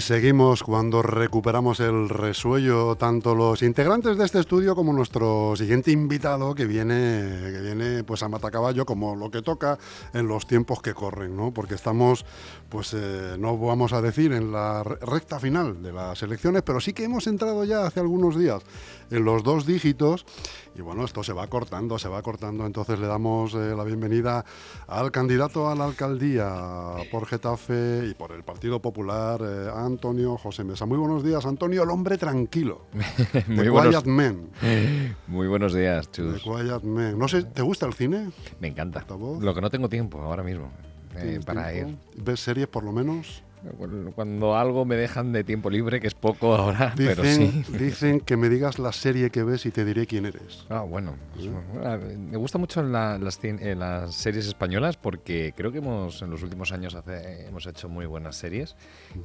Seguimos cuando recuperamos el resuello, tanto los integrantes de este estudio como nuestro siguiente invitado que viene, que viene pues a matacaballo como lo que toca en los tiempos que corren, ¿no? Porque estamos, pues eh, no vamos a decir en la recta final de las elecciones, pero sí que hemos entrado ya hace algunos días en los dos dígitos y bueno, esto se va cortando, se va cortando, entonces le damos eh, la bienvenida al candidato a la alcaldía por Getafe y por el Partido Popular, eh, Antonio José Mesa. Muy buenos días, Antonio, el hombre tranquilo. Muy buenos, Man. Muy buenos días, Chus. Quiet Man. No sé, ¿te gusta el cine? Me encanta. Lo que no tengo tiempo ahora mismo eh, para ir. ¿Ves series por lo menos? Cuando algo me dejan de tiempo libre, que es poco ahora, dicen, pero sí. Dicen que me digas la serie que ves y te diré quién eres. Ah, bueno. Pues, me gusta mucho las, las, series españolas porque creo que hemos en los últimos años hemos hecho muy buenas series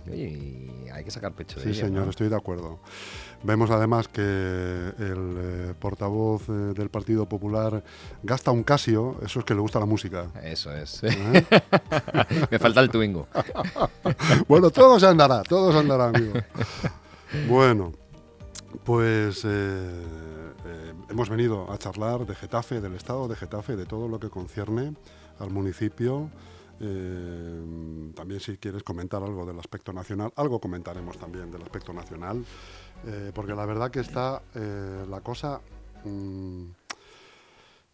y, hay que sacar pecho de Sí, señor, estoy de acuerdo. Vemos además que el eh, portavoz eh, del Partido Popular gasta un Casio, eso es que le gusta la música. Eso es. ¿Eh? me falta el Twingo. bueno, todo se andará, todo se andará, amigo. Bueno, pues hemos venido a charlar de Getafe, del estado de Getafe, de todo lo que concierne al municipio. También si quieres comentar algo del aspecto nacional, algo comentaremos también del aspecto nacional, porque la verdad que está la cosa... Mm,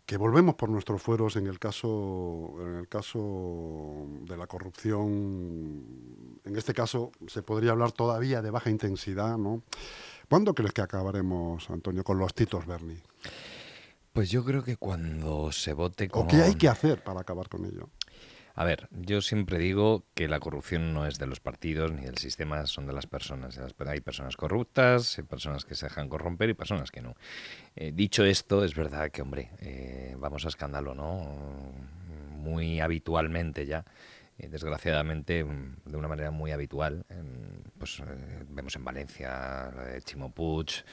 que volvemos por nuestros fueros en el caso en el caso de la corrupción en este caso se podría hablar todavía de baja intensidad no ¿cuándo crees que acabaremos Antonio con los titos Berni? pues yo creo que cuando se vote con... ¿O qué hay que hacer para acabar con ello? A ver, yo siempre digo que la corrupción no es de los partidos ni del sistema, son de las personas. Hay personas corruptas, hay personas que se dejan corromper y personas que no. Eh, dicho esto, es verdad que, hombre, eh, vamos a escándalo, ¿no? Muy habitualmente ya. Eh, desgraciadamente, de una manera muy habitual, pues vemos en Valencia Chimo Puig,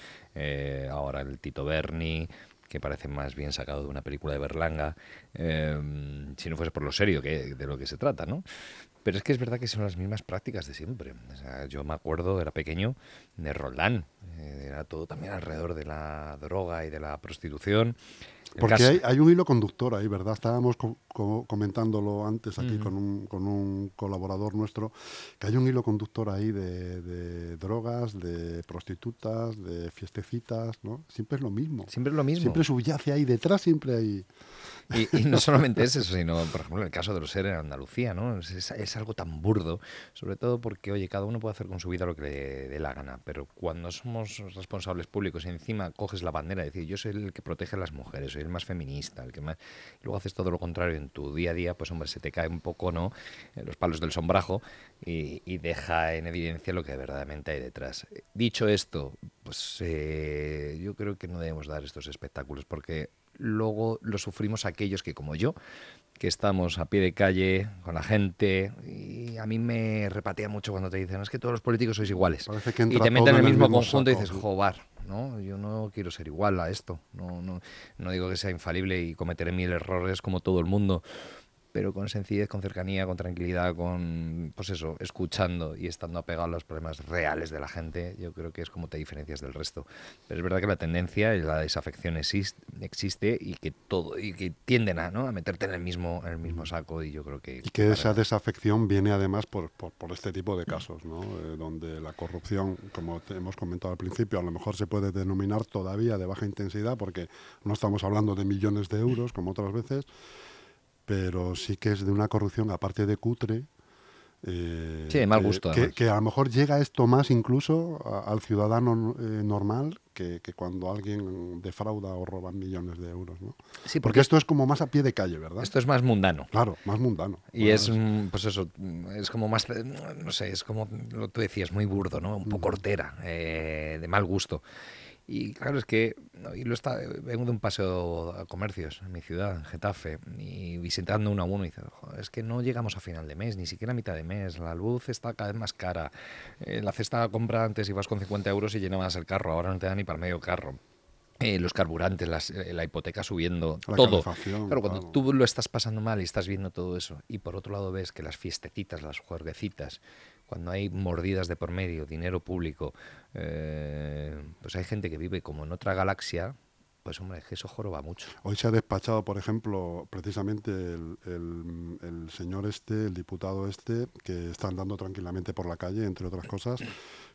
ahora el Tito Berni, que parece más bien sacado de una película de Berlanga, em, si no fuese por lo serio que, de lo que se trata, ¿no? Pero es que es verdad que son las mismas prácticas de siempre. yo me acuerdo, era pequeño, de Roldán. Eh, era todo también alrededor de la droga y de la prostitución. Porque hay, un hilo conductor ahí, ¿verdad? Estábamos comentándolo antes aquí con, un, con, un, colaborador nuestro, que hay un hilo conductor ahí de, drogas, de prostitutas, de fiestecitas, ¿no? Siempre es lo mismo. Siempre es lo mismo. Siempre subyace ahí detrás, siempre hay... Y, no solamente eso, sino, por ejemplo, en el caso de los seres en Andalucía, ¿no? Es, algo tan burdo, sobre todo porque, oye, cada uno puede hacer con su vida lo que le dé la gana, pero cuando somos responsables públicos y encima coges la bandera y decir, yo soy el que protege a las mujeres, soy el más feminista, el que más... Y luego haces todo lo contrario en tu día a día, pues hombre, se te cae un poco, ¿no? Los palos del sombrajo y, deja en evidencia lo que verdaderamente hay detrás. Dicho esto, pues eh, yo creo que no debemos dar estos espectáculos porque luego lo sufrimos aquellos que, como yo, que estamos a pie de calle con la gente y a mí me repatea mucho cuando te dicen es que todos los políticos sois iguales y te meten en el mismo, conjunto y dices jobar ¿no? yo no quiero ser igual a esto no, no, no digo que sea infalible y cometeré mil errores como todo el mundo pero con sencillez, con cercanía, con tranquilidad, con, pues eso, escuchando y estando apegado a los problemas reales de la gente, yo creo que es como te diferencias del resto. Pero es verdad que la tendencia y la desafección existe, y que todo, y que tienden a, ¿no? a meterte en el mismo, en el mismo saco y yo creo que... Y que esa desafección viene además por, por, este tipo de casos, ¿no? Eh, donde la corrupción, como hemos comentado al principio, a lo mejor se puede denominar todavía de baja intensidad porque no estamos hablando de millones de euros como otras veces, pero sí que es de una corrupción, aparte de cutre, eh, sí, mal gusto. Que, a lo mejor llega esto más incluso al ciudadano eh, normal que, cuando alguien defrauda o roba millones de euros, ¿no? Sí, porque, esto es como más a pie de calle, ¿verdad? Esto es más mundano. Claro, más mundano. Y es, pues eso, es como más, no sé, es como lo tú decías, muy burdo, ¿no? Un poco hortera, eh, de mal gusto. Y claro, es que y lo está, vengo de un paseo a comercios en mi ciudad, en Getafe, y visitando uno a uno y dice, es que no llegamos a final de mes, ni siquiera a mitad de mes, la luz está cada vez más cara, eh, la cesta compra antes ibas con 50 euros y llenabas el carro, ahora no te da ni para medio carro. Eh, los carburantes, las- eh, la hipoteca subiendo, La todo. Claro, cuando claro. tú lo estás pasando mal y estás viendo todo eso, y por otro lado ves que las fiestecitas, las juerguecitas, cuando hay mordidas de por medio, dinero público, eh, pues hay gente que vive como en otra galaxia, pues hombre, es que eso joroba mucho. Hoy se ha despachado, por ejemplo, precisamente el, el- el señor este, el diputado este, que está andando tranquilamente por la calle, entre otras cosas,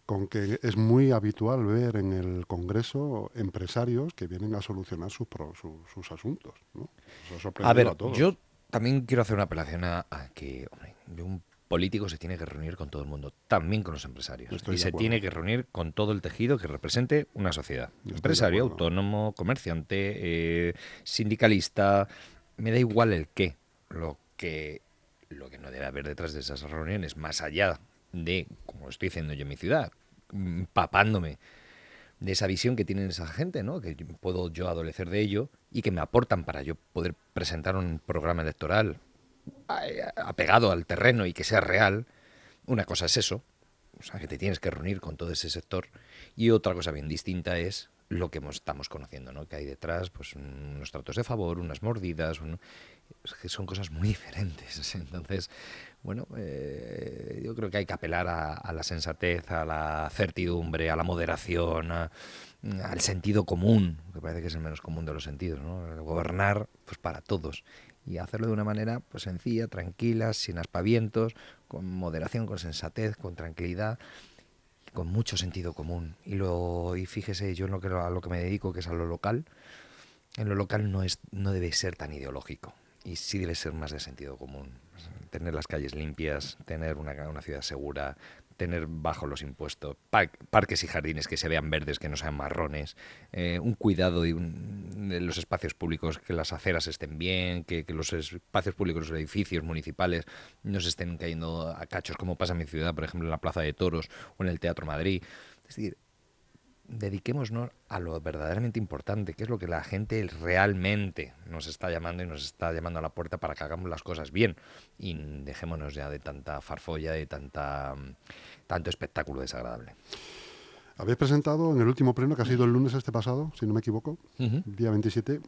con que es muy habitual ver en el Congreso empresarios que vienen a solucionar sus, pro- su- sus asuntos. ¿no? Ha A ver, todos. yo también quiero hacer una apelación a, a que hombre, un político se tiene que reunir con todo el mundo, también con los empresarios. Estoy y se acuerdo. tiene que reunir con todo el tejido que represente una sociedad. Estoy Empresario, autónomo, comerciante, eh, sindicalista, me da igual el qué. Lo que, lo que no debe haber detrás de esas reuniones, más allá de, como estoy diciendo yo en mi ciudad, empapándome de esa visión que tienen esa gente, ¿no? Que puedo yo adolecer de ello y que me aportan para yo poder presentar un programa electoral apegado al terreno y que sea real. Una cosa es eso, o sea, que te tienes que reunir con todo ese sector y otra cosa bien distinta es lo que estamos conociendo, ¿no? Que hay detrás, pues unos tratos de favor, unas mordidas, que son cosas muy diferentes. Entonces, bueno, eh, yo creo que hay que apelar a, la sensatez, a la certidumbre, a la moderación, a- al sentido común, que parece que es el menos común de los sentidos, ¿no? Gobernar, pues para todos y hacerlo de una manera pues sencilla, tranquila, sin aspavientos, con moderación, con sensatez, con tranquilidad, con mucho sentido común. Y lo y fíjese, yo en lo a lo que me dedico, que es a lo local, en lo local no es no debe ser tan ideológico y sí debe ser más de sentido común. Tener las calles limpias, tener una, una ciudad segura, tener bajo los impuestos, par- parques y jardines que se vean verdes, que no sean marrones, eh, un cuidado de, un- de los espacios públicos, que las aceras estén bien, que, que los espacios públicos, los edificios municipales no se estén cayendo a cachos, como pasa en mi ciudad, por ejemplo, en la Plaza de Toros o en el Teatro Madrid. Es decir, dediquémonos a lo verdaderamente importante, que es lo que la gente realmente nos está llamando y nos está llamando a la puerta para que hagamos las cosas bien. Y dejémonos ya de tanta farfolla, de tanta, tanto espectáculo desagradable. Habéis presentado en el último pleno, que ha sido el lunes este pasado, si no me equivoco, día 27,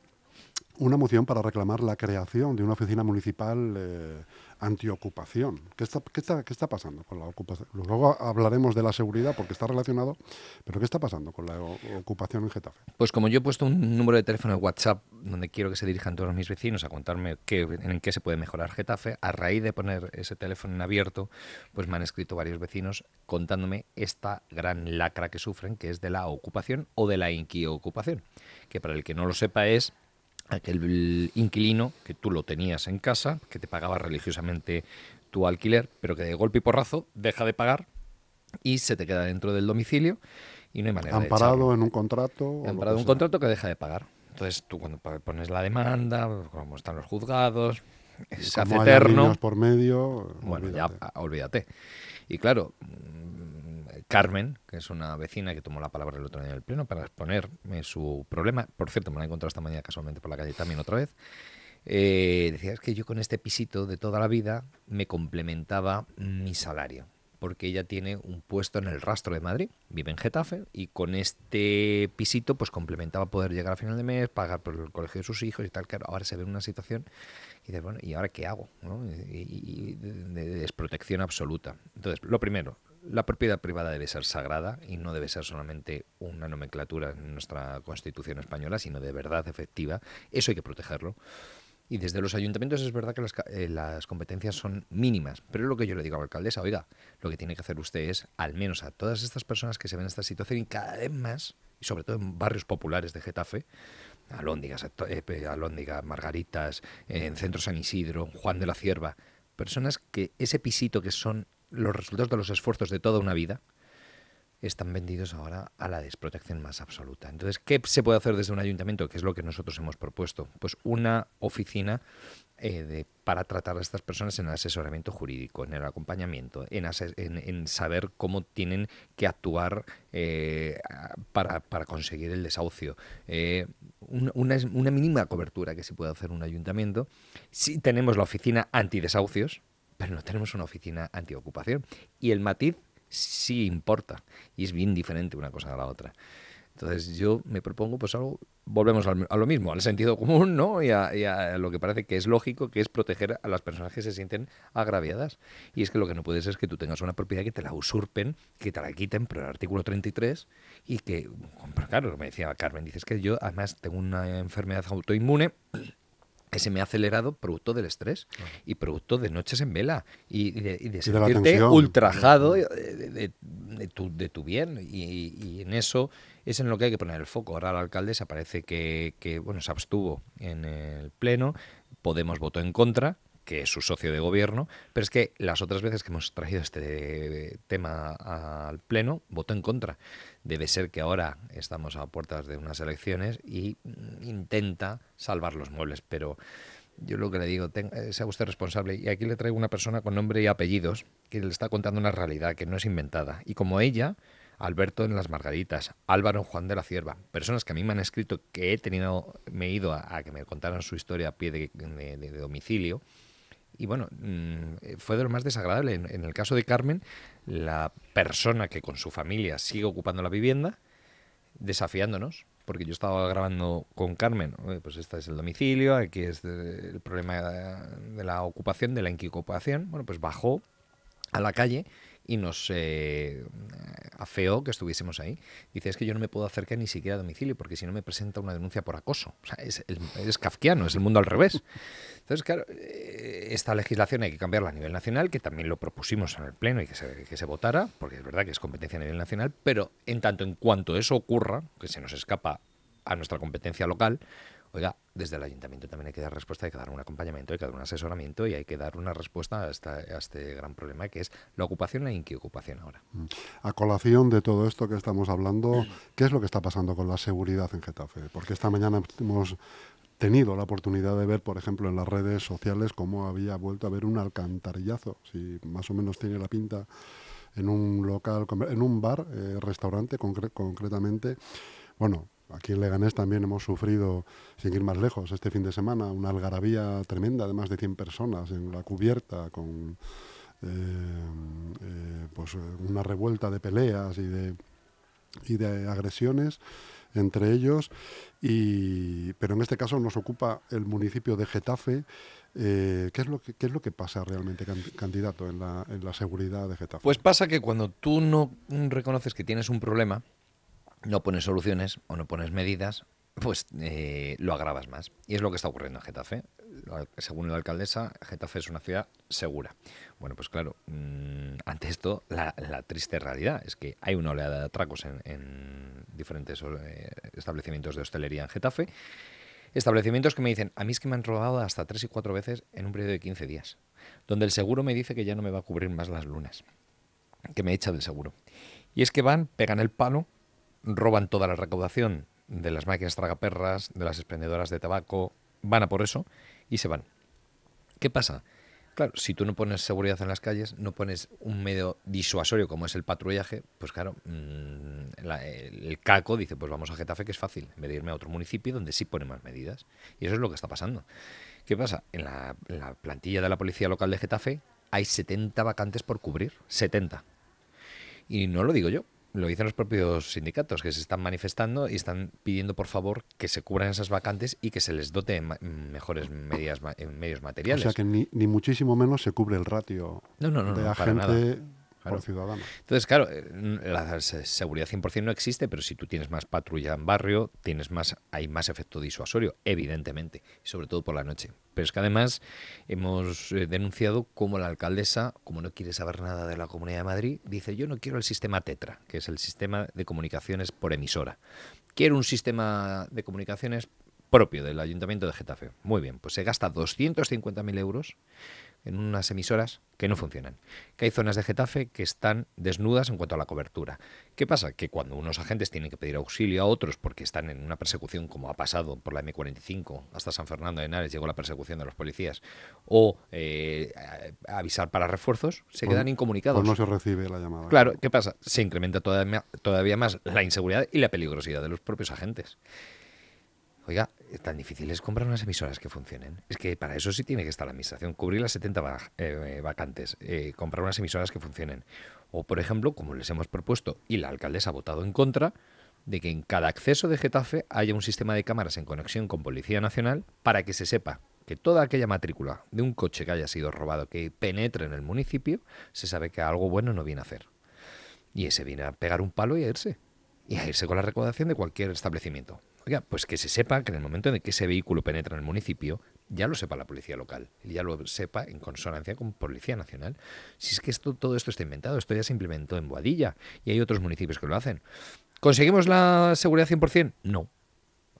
una moción para reclamar la creación de una oficina municipal eh, antiocupación. ¿Qué está, qué, está, ¿Qué está pasando con la ocupación? Luego hablaremos de la seguridad porque está relacionado, pero ¿qué está pasando con la ocupación en Getafe? Pues como yo he puesto un número de teléfono de WhatsApp donde quiero que se dirijan todos mis vecinos a contarme qué, en qué se puede mejorar Getafe, a raíz de poner ese teléfono en abierto, pues me han escrito varios vecinos contándome esta gran lacra que sufren, que es de la ocupación o de la inquiocupación, que para el que no lo sepa es aquel inquilino que tú lo tenías en casa, que te pagaba religiosamente tu alquiler, pero que de golpe y porrazo deja de pagar y se te queda dentro del domicilio y no hay manera de echarlo Amparado en un contrato. han parado un sea. contrato que deja de pagar. Entonces tú cuando pones la demanda, como están los juzgados, se hace eterno. por medio. Bueno, olvídate. ya olvídate. Y claro, Carmen, que es una vecina que tomó la palabra el otro día en el pleno para exponerme su problema, por cierto, me la he encontrado esta mañana casualmente por la calle también otra vez, eh, decía, es que yo con este pisito de toda la vida me complementaba mi salario, porque ella tiene un puesto en el rastro de Madrid, vive en Getafe, y con este pisito pues complementaba poder llegar a final de mes, pagar por el colegio de sus hijos y tal, claro, ahora se ve en una situación y dices, bueno, ¿y ahora qué hago? ¿no? Y, y- y de desprotección absoluta. Entonces, lo primero, la propiedad privada debe ser sagrada y no debe ser solamente una nomenclatura en nuestra Constitución española, sino de verdad efectiva. Eso hay que protegerlo. Y desde los ayuntamientos es verdad que eh, las competencias son mínimas, pero lo que yo le digo a la alcaldesa, oiga, lo que tiene que hacer usted es, al menos a todas estas personas que se ven en esta situación y cada vez más, y sobre todo en barrios populares de Getafe, Alóndigas, eh, Margaritas, en Centro San Isidro, Juan de la Cierva, personas que ese pisito que son los resultados de los esfuerzos de toda una vida, están vendidos ahora a la desprotección más absoluta. Entonces, ¿qué se puede hacer desde un ayuntamiento? Que es lo que nosotros hemos propuesto. Pues una oficina eh, para tratar a estas personas en el asesoramiento jurídico, en el acompañamiento, en, saber cómo tienen que actuar eh, para, conseguir el desahucio. Eh, un- una, mínima cobertura que se puede hacer un ayuntamiento. Sí tenemos la oficina antidesahucios, pero no tenemos una oficina antiocupación. Y el matiz sí importa y es bien diferente una cosa a la otra. Entonces yo me propongo pues algo, volvemos a lo mismo, al sentido común, ¿no? Y a, lo que parece que es lógico, que es proteger a las personas que se sienten agraviadas. Y es que lo que no puede ser es que tú tengas una propiedad que te la usurpen, que te la quiten por el artículo 33 y que, claro, me decía Carmen, dices que yo además tengo una enfermedad autoinmune que se me ha acelerado producto del estrés y producto de noches en vela y, de, sentirte ultrajado de, tu, de, tu, bien. Y, en eso es en lo que hay que poner el foco. Ahora la alcaldesa parece que, que bueno, se abstuvo en el Pleno, Podemos votó en contra, que es su socio de gobierno, pero es que las otras veces que hemos traído este tema al Pleno, votó en contra. Debe ser que ahora estamos a puertas de unas elecciones y intenta salvar los muebles, pero yo lo que le digo, eh, sea usted responsable. Y aquí le traigo una persona con nombre y apellidos que le está contando una realidad que no es inventada. Y como ella, Alberto en las Margaritas, Álvaro Juan de la Cierva, personas que a mí me han escrito que he tenido, me he ido a, que me contaran su historia a pie de domicilio y bueno, mm, fue de lo más desagradable. En, el caso de Carmen, la persona que con su familia sigue ocupando la vivienda, desafiándonos, porque yo estaba grabando con Carmen, pues este es el domicilio, aquí es el problema de la ocupación, de la inquiocupación, bueno, pues bajó a la calle y nos eh, afeó que estuviésemos ahí. Dice, es que yo no me puedo acercar ni siquiera a domicilio porque si no me presenta una denuncia por acoso. Es, es kafkiano, es el mundo al revés. Entonces, claro, eh, esta legislación hay que cambiarla a nivel nacional, que también lo propusimos en el Pleno y que se, que se votara, porque es verdad que es competencia a nivel nacional, pero en tanto en cuanto eso ocurra, que se nos escapa a nuestra competencia local, Oiga, desde el ayuntamiento también hay que dar respuesta, hay que dar un acompañamiento, hay que dar un asesoramiento y hay que dar una respuesta a, este gran problema que es la ocupación e inquiocupación ahora. Mm. A colación de todo esto que estamos hablando, ¿qué es lo que está pasando con la seguridad en Getafe? Porque esta mañana hemos tenido la oportunidad de ver, por ejemplo, en las redes sociales cómo había vuelto a haber un alcantarillazo, si más o menos tiene la pinta en un local, en un bar, eh, restaurante concretamente. Bueno, Aquí en Leganés también hemos sufrido, sin ir más lejos, este fin de semana una algarabía tremenda de más de 100 personas en la cubierta con eh, eh, pues una revuelta de peleas y de, y de agresiones entre ellos. Y, pero en este caso nos ocupa el municipio de Getafe. Eh, ¿qué, es lo que, ¿Qué es lo que pasa realmente, candidato, en la, en la seguridad de Getafe? Pues pasa que cuando tú no reconoces que tienes un problema, no pones soluciones o no pones medidas, pues eh, lo agravas más. Y es lo que está ocurriendo en Getafe. Según la alcaldesa, Getafe es una ciudad segura. Bueno, pues claro, mm, ante esto, la, triste realidad es que hay una oleada de atracos en, diferentes eh, establecimientos de hostelería en Getafe. Establecimientos que me dicen, a mí es que me han robado hasta tres y cuatro veces en un periodo de 15 días, donde el seguro me dice que ya no me va a cubrir más las lunas, que me echa del seguro. Y es que van, pegan el palo roban toda la recaudación de las máquinas tragaperras, de las expendedoras de tabaco, van a por eso y se van. ¿Qué pasa? Claro, si tú no pones seguridad en las calles, no pones un medio disuasorio como es el patrullaje, pues claro, mm, el CACO dice, pues vamos a Getafe, que es fácil, en vez de irme a otro municipio donde sí pone más medidas. Y eso es lo que está pasando. ¿Qué pasa? En la, en la plantilla de la policía local de Getafe hay 70 vacantes por cubrir, 70. Y no lo digo yo, lo dicen los propios sindicatos que se están manifestando y están pidiendo por favor que se cubran esas vacantes y que se les dote mejores medidas, medios materiales. O sea que ni, ni muchísimo menos se cubre el ratio de agente ciudadano. Entonces, claro, eh, la seguridad 100% no existe, pero si tú tienes más patrulla en barrio, tienes más, hay más efecto disuasorio, evidentemente, sobre todo por la noche. Pero es que además hemos eh, denunciado cómo la alcaldesa, como no quiere saber nada de la Comunidad de Madrid, dice yo no quiero el sistema TETRA, que es el sistema de comunicaciones por emisora. Quiero un sistema de comunicaciones propio del Ayuntamiento de Getafe. Muy bien, pues se gasta 250.000 euros en unas emisoras que no funcionan. Que hay zonas de Getafe que están desnudas en cuanto a la cobertura. ¿Qué pasa? Que cuando unos agentes tienen que pedir auxilio a otros porque están en una persecución, como ha pasado por la M45 hasta San Fernando de Henares, llegó la persecución de los policías, o eh, avisar para refuerzos, se quedan incomunicados. No se recibe la llamada. Claro, ¿qué pasa? Se incrementa todavía, todavía más la inseguridad y la peligrosidad de los propios agentes. Oiga, tan difícil es comprar unas emisoras que funcionen. Es que para eso sí tiene que estar la administración, cubrir las 70 eh, vacantes, eh, comprar unas emisoras que funcionen. O, por ejemplo, como les hemos propuesto y la alcaldesa ha votado en contra, de que en cada acceso de Getafe haya un sistema de cámaras en conexión con Policía Nacional para que se sepa que toda aquella matrícula de un coche que haya sido robado que penetre en el municipio, se sabe que algo bueno no viene a hacer. Y ese viene a pegar un palo y a irse. Y a irse con la recaudación de cualquier establecimiento. Oiga, pues que se sepa que en el momento en que ese vehículo penetra en el municipio, ya lo sepa la policía local, ya lo sepa en consonancia con Policía Nacional. Si es que esto, todo esto está inventado, esto ya se implementó en Boadilla, y hay otros municipios que lo hacen. ¿Conseguimos la seguridad 100%? No,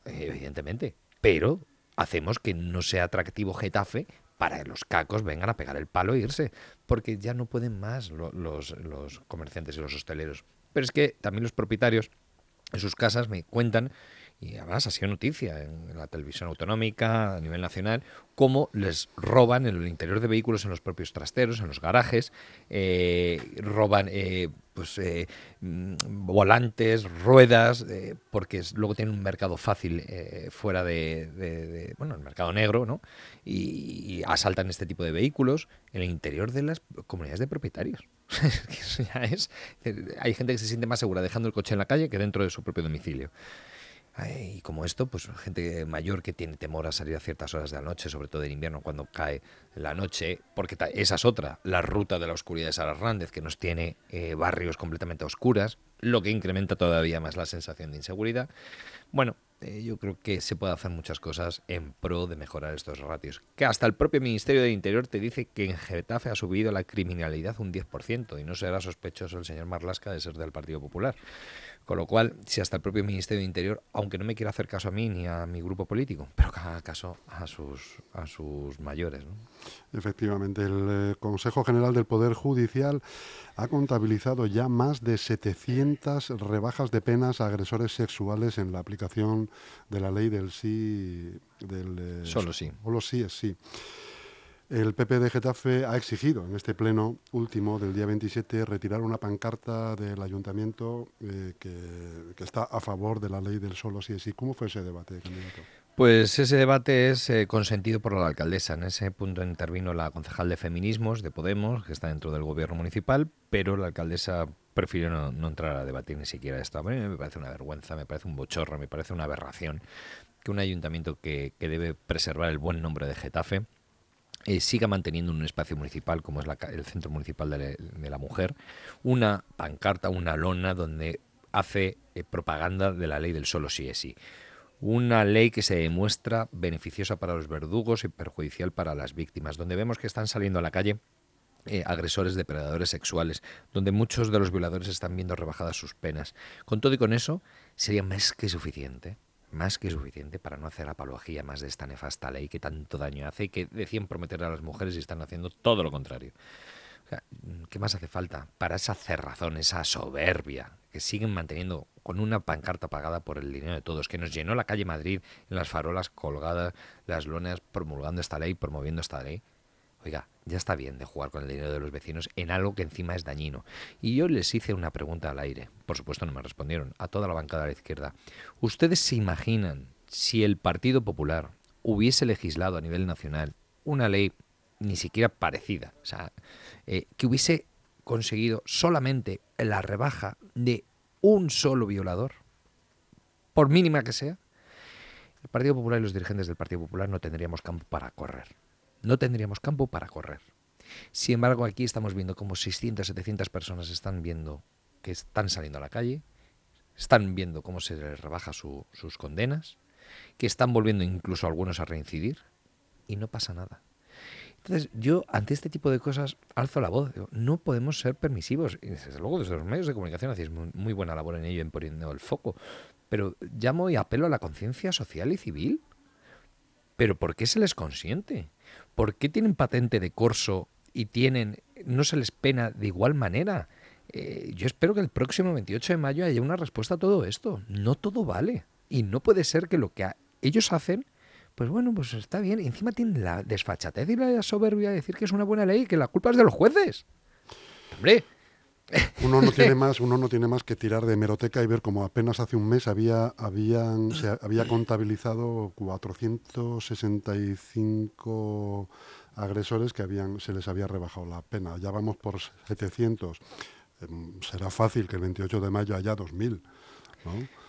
evidentemente, pero hacemos que no sea atractivo Getafe para que los cacos vengan a pegar el palo e irse, porque ya no pueden más los, los comerciantes y los hosteleros. Pero es que también los propietarios en sus casas me cuentan y además ha sido noticia en la televisión autonómica, a nivel nacional, cómo les roban en el interior de vehículos, en los propios trasteros, en los garajes, eh, roban eh, pues, eh, mm, volantes, ruedas, porque luego tienen un mercado fácil fuera de, bueno, el mercado negro, ¿no? Y, asaltan este tipo de vehículos en el interior de las comunidades de propietarios. es, hay gente que se siente más segura dejando el coche en la calle que dentro de su propio domicilio. Y como esto, pues gente mayor que tiene temor a salir a ciertas horas de la noche, sobre todo en invierno cuando cae la noche, porque esa es otra, la ruta de la oscuridad de Sara Hernández, que nos tiene eh, barrios completamente oscuras, lo que incrementa todavía más la sensación de inseguridad. Bueno, eh, yo creo que se puede hacer muchas cosas en pro de mejorar estos ratios. Que hasta el propio Ministerio del Interior te dice que en Getafe ha subido la criminalidad un 10% y no será sospechoso el señor Marlasca de ser del Partido Popular. Con lo cual, si hasta el propio Ministerio de Interior, aunque no me quiera hacer caso a mí ni a mi grupo político, pero que haga caso a sus, a sus mayores. Efectivamente, el eh, Consejo General del Poder Judicial ha contabilizado ya más de 700 rebajas de penas a agresores sexuales en la aplicación de la ley del sí. Del, eh, solo sí. Solo sí es sí. El PP de Getafe ha exigido en este pleno último del día 27 retirar una pancarta del ayuntamiento eh, que, está a favor de la ley del solo sí es sí. ¿Cómo fue ese debate, candidato? Pues ese debate es eh, consentido por la alcaldesa. En ese punto intervino la concejal de feminismos de Podemos, que está dentro del gobierno municipal, pero la alcaldesa prefirió no, entrar a debatir ni siquiera esto. A mí me parece una vergüenza, me parece un bochorro, me parece una aberración que un ayuntamiento que, que debe preservar el buen nombre de Getafe eh, siga manteniendo un espacio municipal como es el Centro Municipal de, la Mujer, una pancarta, una lona donde hace eh, propaganda de la ley del solo sí es sí. Una ley que se demuestra beneficiosa para los verdugos y perjudicial para las víctimas, donde vemos que están saliendo a la calle eh, agresores, depredadores sexuales, donde muchos de los violadores están viendo rebajadas sus penas. Con todo y con eso, sería más que suficiente más que suficiente para no hacer apología más de esta nefasta ley que tanto daño hace y que decían prometer a las mujeres y están haciendo todo lo contrario. ¿Qué más hace falta para esa cerrazón, esa soberbia que siguen manteniendo con una pancarta pagada por el dinero de todos, que nos llenó la calle Madrid en las farolas colgadas, las lonas promulgando esta ley, promoviendo esta ley? Oiga, ya está bien de jugar con el dinero de los vecinos en algo que encima es dañino. Y yo les hice una pregunta al aire. Por supuesto no me respondieron. A toda la bancada de la izquierda. ¿Ustedes se imaginan si el Partido Popular hubiese legislado a nivel nacional una ley ni siquiera parecida? O sea, eh, que hubiese conseguido solamente la rebaja de un solo violador, por mínima que sea, el Partido Popular y los dirigentes del Partido Popular no tendríamos campo para correr no tendríamos campo para correr. Sin embargo, aquí estamos viendo como 600, 700 personas están viendo que están saliendo a la calle, están viendo cómo se les rebaja sus condenas, que están volviendo incluso algunos a reincidir y no pasa nada. Entonces, yo ante este tipo de cosas alzo la voz. no podemos ser permisivos. Y desde luego, desde los medios de comunicación hacéis muy, muy buena labor en ello, en poniendo el foco. Pero llamo y apelo a la conciencia social y civil. ¿Pero por qué se les consiente? ¿Por qué tienen patente de corso y tienen no se les pena de igual manera? Eh, yo espero que el próximo 28 de mayo haya una respuesta a todo esto. No todo vale. Y no puede ser que lo que ellos hacen, pues bueno, pues está bien. Encima tienen la desfachatez y la soberbia de decir que es una buena ley y que la culpa es de los jueces. Hombre, uno no tiene más, uno no tiene más que tirar de hemeroteca y ver cómo apenas hace un mes había, habían, se había contabilizado 465 agresores que habían, se les había rebajado la pena. Ya vamos por 700. Em, será fácil que el 28 de mayo haya 2.000.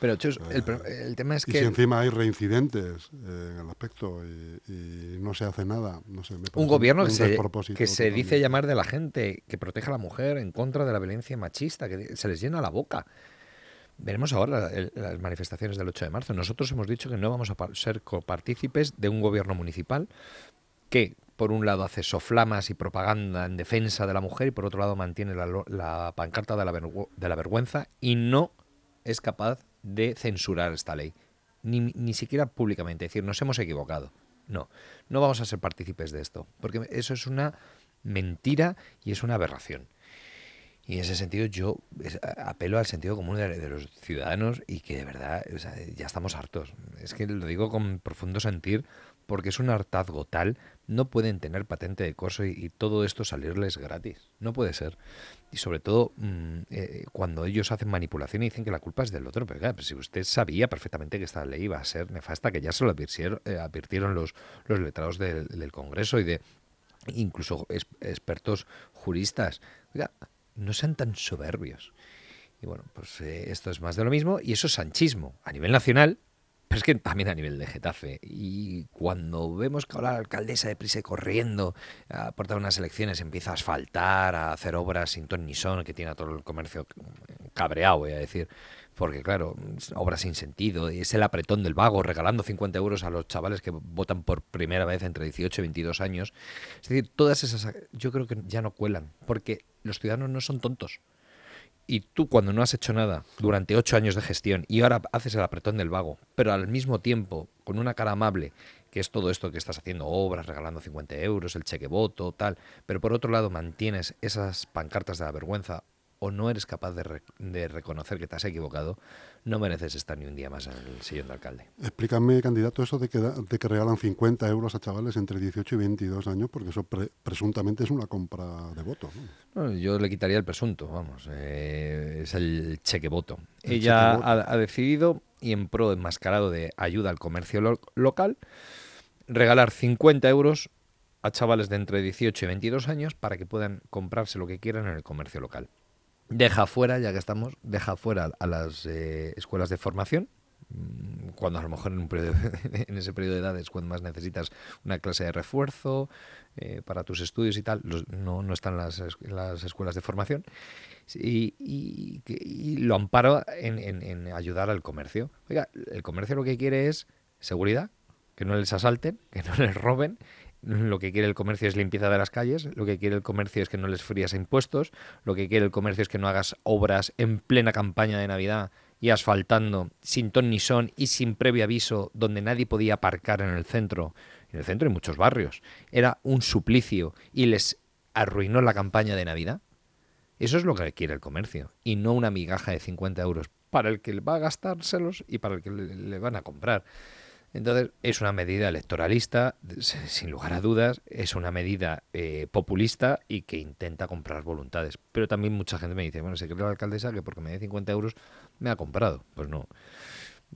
Pero el, tema es que... Y si encima hay reincidentes en el aspecto y, no se hace nada, no sé, Un gobierno que se, que se dice llamar de la gente, que protege a la mujer en contra de la violencia machista, que se les llena la boca. Veremos ahora las manifestaciones del 8 de marzo. Nosotros hemos dicho que no vamos a ser copartícipes de un gobierno municipal que, por un lado, hace soflamas y propaganda en defensa de la mujer y, por otro lado, mantiene la, pancarta de la, de la, vergüenza y no es capaz de censurar esta ley. Ni, ni siquiera públicamente. Decir, nos hemos equivocado. No, no vamos a ser partícipes de esto, porque eso es una mentira y es una aberración. Y en ese sentido yo apelo al sentido común de, los ciudadanos y que de verdad ya estamos hartos. Es que lo digo con profundo sentir porque es un hartazgo tal, no pueden tener patente de corso y, todo esto salirles gratis. No puede ser. Y sobre todo mm, eh, cuando ellos hacen manipulación y dicen que la culpa es del otro. Pero claro, si usted sabía perfectamente que esta ley iba a ser nefasta, que ya se lo advirtieron, eh, advirtieron los, los letrados del, del Congreso y de incluso expertos juristas. No sean tan soberbios. Y bueno, pues eh, esto es más de lo mismo y eso es sanchismo a nivel nacional, pero es que también a nivel de Getafe. Y cuando vemos que ahora la alcaldesa de Prise corriendo a portar unas elecciones empieza a asfaltar, a hacer obras sin ton ni son, que tiene a todo el comercio cabreado, voy a decir, porque claro, obras sin sentido, es el apretón del vago, regalando 50 euros a los chavales que votan por primera vez entre 18 y 22 años. Es decir, todas esas yo creo que ya no cuelan, porque los ciudadanos no son tontos. Y tú cuando no has hecho nada durante ocho años de gestión y ahora haces el apretón del vago, pero al mismo tiempo con una cara amable, que es todo esto que estás haciendo, obras, regalando 50 euros, el cheque voto, tal, pero por otro lado mantienes esas pancartas de la vergüenza o no eres capaz de, reconocer que te has equivocado, no mereces estar ni un día más en el sillón de alcalde. Explícame, candidato, eso de que, de que regalan 50 euros a chavales entre 18 y 22 años, porque eso presuntamente es una compra de voto. yo le quitaría el presunto, vamos, eh, es el cheque voto. Ella Ha, decidido, y en pro enmascarado de ayuda al comercio local, regalar 50 euros a chavales de entre 18 y 22 años para que puedan comprarse lo que quieran en el comercio local. Deja fuera, ya que estamos, deja fuera a las eh, escuelas de formación, mm, cuando a lo mejor en, en, ese periodo de edad es cuando más necesitas una clase de refuerzo eh, para tus estudios y tal, no, no, están las, las escuelas de formación, y, y, lo amparo en, en, ayudar al comercio. Oiga, el comercio lo que quiere es seguridad, que no les asalten, que no les roben lo que quiere el comercio es limpieza de las calles, lo que quiere el comercio es que no les frías impuestos, lo que quiere el comercio es que no hagas obras en plena campaña de Navidad y asfaltando sin ton ni son y sin previo aviso donde nadie podía aparcar en el centro. En el centro hay muchos barrios. Era un suplicio y les arruinó la campaña de Navidad. Eso es lo que quiere el comercio y no una migaja de 50 euros para el que va a gastárselos y para el que le van a comprar. Entonces, es una medida electoralista, sin lugar a dudas, es una medida eh, populista y que intenta comprar voluntades. Pero también mucha gente me dice, bueno, se cree la alcaldesa que porque me dé 50 euros me ha comprado. Pues no,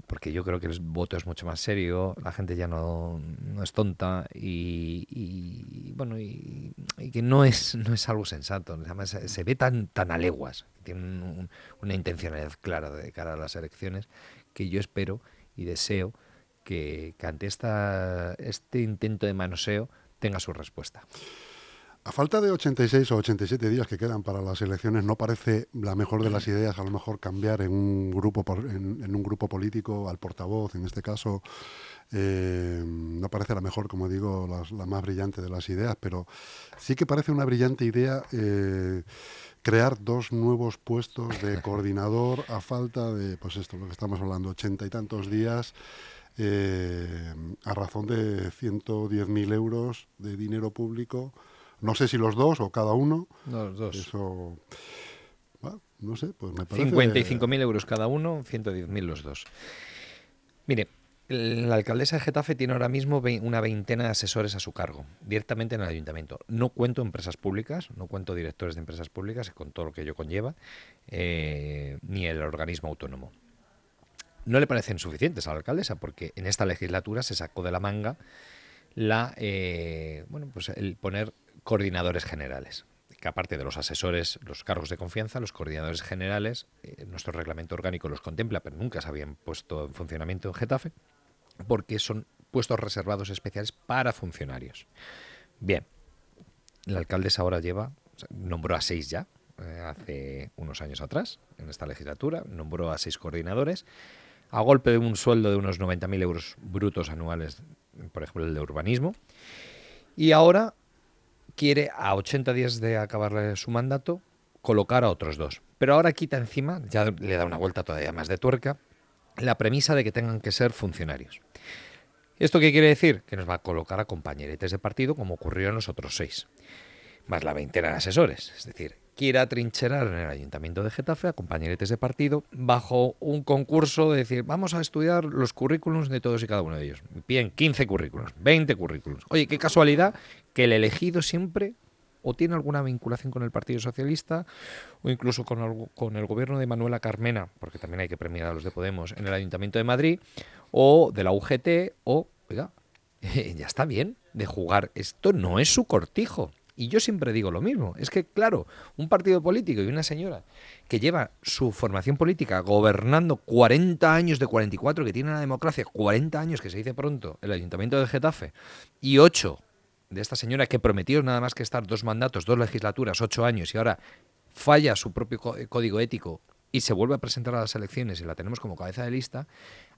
porque yo creo que el voto es mucho más serio, la gente ya no, es tonta y, bueno, y, que no es, no es algo sensato. Además, se, ve tan, tan a leguas, tiene una intencionalidad clara de cara a las elecciones, que yo espero y deseo que, ante esta, este intento de manoseo tenga su respuesta. A falta de 86 o 87 días que quedan para las elecciones, ¿no parece la mejor de las ideas a lo mejor cambiar en un grupo, en, un grupo político al portavoz, en este caso? Eh, no parece la mejor, como digo, la, más brillante de las ideas, pero sí que parece una brillante idea eh, crear dos nuevos puestos de coordinador a falta de, pues esto, lo que estamos hablando, ochenta y tantos días eh, a razón de 110.000 euros de dinero público. No sé si los dos o cada uno. los dos. Eso, no sé, pues me parece... 55.000 euros cada uno, 110.000 los dos. Mire, la alcaldesa de Getafe tiene ahora mismo una veintena de asesores a su cargo, directamente en el ayuntamiento. No cuento empresas públicas, no cuento directores de empresas públicas, con todo lo que ello conlleva, eh, ni el organismo autónomo no le parecen suficientes a la alcaldesa, porque en esta legislatura se sacó de la manga la, eh, bueno, pues el poner coordinadores generales. que aparte de los asesores, los cargos de confianza, los coordinadores generales, eh, nuestro reglamento orgánico los contempla, pero nunca se habían puesto en funcionamiento en Getafe, porque son puestos reservados especiales para funcionarios. Bien, el alcaldesa ahora lleva, nombró a seis ya, eh, hace unos años atrás, en esta legislatura, nombró a seis coordinadores, a golpe de un sueldo de unos 90.000 euros brutos anuales, por ejemplo el de urbanismo, y ahora quiere, a 80 días de acabar su mandato, colocar a otros dos. Pero ahora quita encima, ya le da una vuelta todavía más de tuerca, la premisa de que tengan que ser funcionarios. ¿Esto qué quiere decir? Que nos va a colocar a compañeretes de partido como ocurrió en los otros seis, más la veintena de asesores. Es decir, quiere atrincherar en el Ayuntamiento de Getafe a de partido bajo un concurso de decir, vamos a estudiar los currículums de todos y cada uno de ellos. Bien, 15 currículums, 20 currículums. Oye, qué casualidad que el elegido siempre o tiene alguna vinculación con el Partido Socialista o incluso con el, con el gobierno de Manuela Carmena, porque también hay que premiar a los de Podemos en el Ayuntamiento de Madrid, o de la UGT, o, oiga, ya está bien de jugar. Esto no es su cortijo. Y yo siempre digo lo mismo. Es que, claro, un partido político y una señora que lleva su formación política gobernando 40 años de 44, que tiene una democracia, 40 años que se dice pronto, el Ayuntamiento de Getafe, y 8 de esta señora que prometió nada más que estar dos mandatos, dos legislaturas, 8 años, y ahora falla su propio código ético y se vuelve a presentar a las elecciones y la tenemos como cabeza de lista,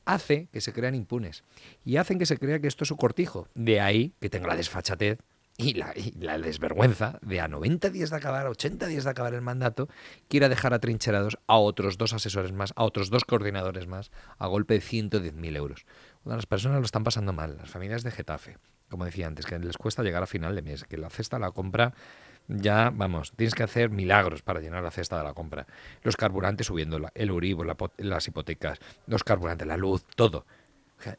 hace que se crean impunes. Y hacen que se crea que esto es su cortijo. De ahí que tenga la desfachatez y la, desvergüenza de a 90 días de acabar, a 80 días de acabar el mandato, quiera dejar atrincherados a otros dos asesores más, a otros dos coordinadores más, a golpe de 110.000 euros. las personas lo están pasando mal, las familias de Getafe, como decía antes, que les cuesta llegar a final de mes, que la cesta la compra ya, vamos, tienes que hacer milagros para llenar la cesta de la compra. Los carburantes subiendo, el uribo, las hipotecas, los carburantes, la luz, todo.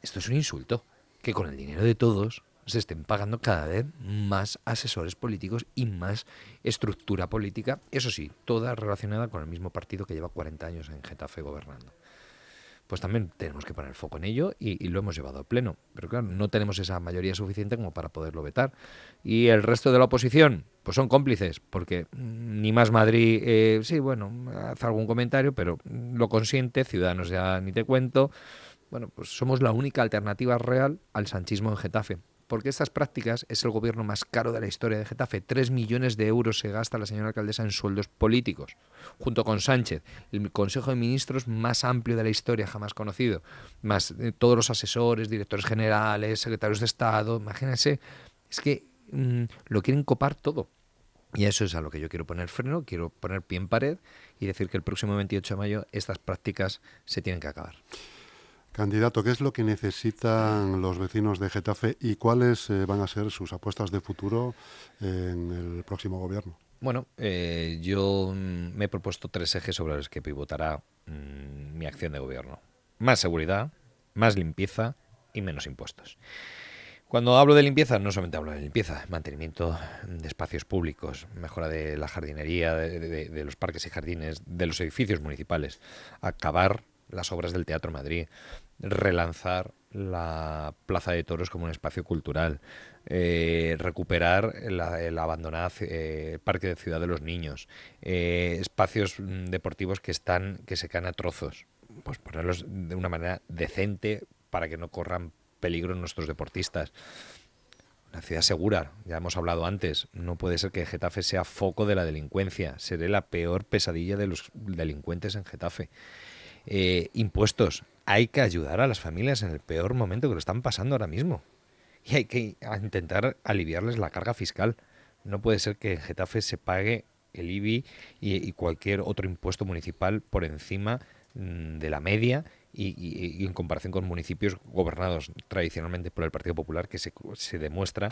esto es un insulto, que con el dinero de todos se estén pagando cada vez más asesores políticos y más estructura política, eso sí, toda relacionada con el mismo partido que lleva 40 años en Getafe gobernando. Pues también tenemos que poner foco en ello y, lo hemos llevado a pleno. Pero claro, no tenemos esa mayoría suficiente como para poderlo vetar. Y el resto de la oposición, pues son cómplices, porque ni más Madrid, eh, sí, bueno, hace algún comentario, pero lo consiente, Ciudadanos ya ni te cuento. Bueno, pues somos la única alternativa real al sanchismo en Getafe porque estas prácticas es el gobierno más caro de la historia de Getafe. Tres millones de euros se gasta la señora alcaldesa en sueldos políticos, junto con Sánchez, el Consejo de Ministros más amplio de la historia jamás conocido, más eh, todos los asesores, directores generales, secretarios de Estado. Imagínense, es que mm, lo quieren copar todo. Y eso es a lo que yo quiero poner freno, quiero poner pie en pared y decir que el próximo 28 de mayo estas prácticas se tienen que acabar. Candidato, ¿qué es lo que necesitan los vecinos de Getafe y cuáles eh, van a ser sus apuestas de futuro en el próximo gobierno? Bueno, eh, yo mm, me he propuesto tres ejes sobre los que pivotará mm, mi acción de gobierno. Más seguridad, más limpieza y menos impuestos. Cuando hablo de limpieza, no solamente hablo de limpieza, mantenimiento de espacios públicos, mejora de la jardinería, de los parques y jardines, de los edificios municipales, acabar las obras del Teatro Madrid, relanzar la Plaza de Toros como un espacio cultural, eh, recuperar el abandonado eh, Parque de Ciudad de los Niños, eh, espacios mm, deportivos que están que se caen a trozos, pues ponerlos de una manera decente para que no corran peligro nuestros deportistas. Una ciudad segura, ya hemos hablado antes, no puede ser que Getafe sea foco de la delincuencia, seré la peor pesadilla de los delincuentes en Getafe. Eh, impuestos. Hay que ayudar a las familias en el peor momento que lo están pasando ahora mismo. Y hay que intentar aliviarles la carga fiscal. No puede ser que en Getafe se pague el IBI y, cualquier otro impuesto municipal por encima mm, de la media y, en comparación con municipios gobernados tradicionalmente por el Partido Popular que se, se demuestra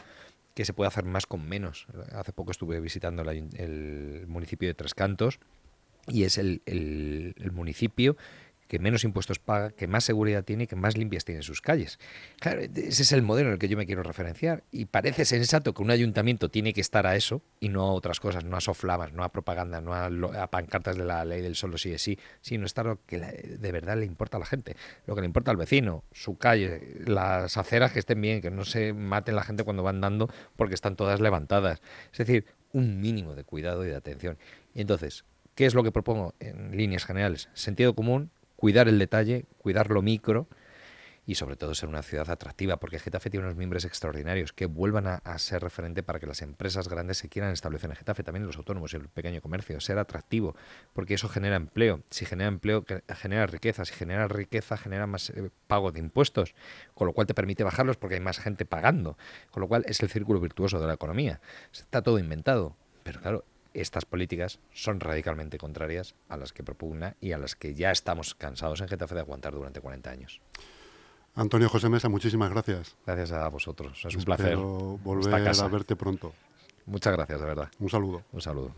que se puede hacer más con menos. Hace poco estuve visitando el municipio de Tres Cantos y es el, el, municipio que menos impuestos paga, que más seguridad tiene que más limpias tiene sus calles. Claro, ese es el modelo en el que yo me quiero referenciar. Y parece sensato que un ayuntamiento tiene que estar a eso y no a otras cosas, no a soflamas, no a propaganda, no a, pancartas de la ley del solo sí es sí, sino estar lo que de verdad le importa a la gente, lo que le importa al vecino, su calle, las aceras que estén bien, que no se maten la gente cuando van andando porque están todas levantadas. Es decir, un mínimo de cuidado y de atención. Y entonces, ¿qué es lo que propongo en líneas generales? Sentido común, cuidar el detalle, cuidar lo micro y sobre todo ser una ciudad atractiva, porque Getafe tiene unos miembros extraordinarios que vuelvan a, ser referente para que las empresas grandes se quieran establecer en Getafe, también los autónomos y el pequeño comercio, ser atractivo, porque eso genera empleo, si genera empleo genera riqueza, si genera riqueza genera más eh, pago de impuestos, con lo cual te permite bajarlos porque hay más gente pagando, con lo cual es el círculo virtuoso de la economía. Está todo inventado, pero claro, estas políticas son radicalmente contrarias a las que propugna y a las que ya estamos cansados en Getafe de aguantar durante 40 años. Antonio José Mesa, muchísimas gracias. Gracias a vosotros. Es un Espero placer. volver a verte pronto. Muchas gracias, de verdad. Un saludo. Un saludo.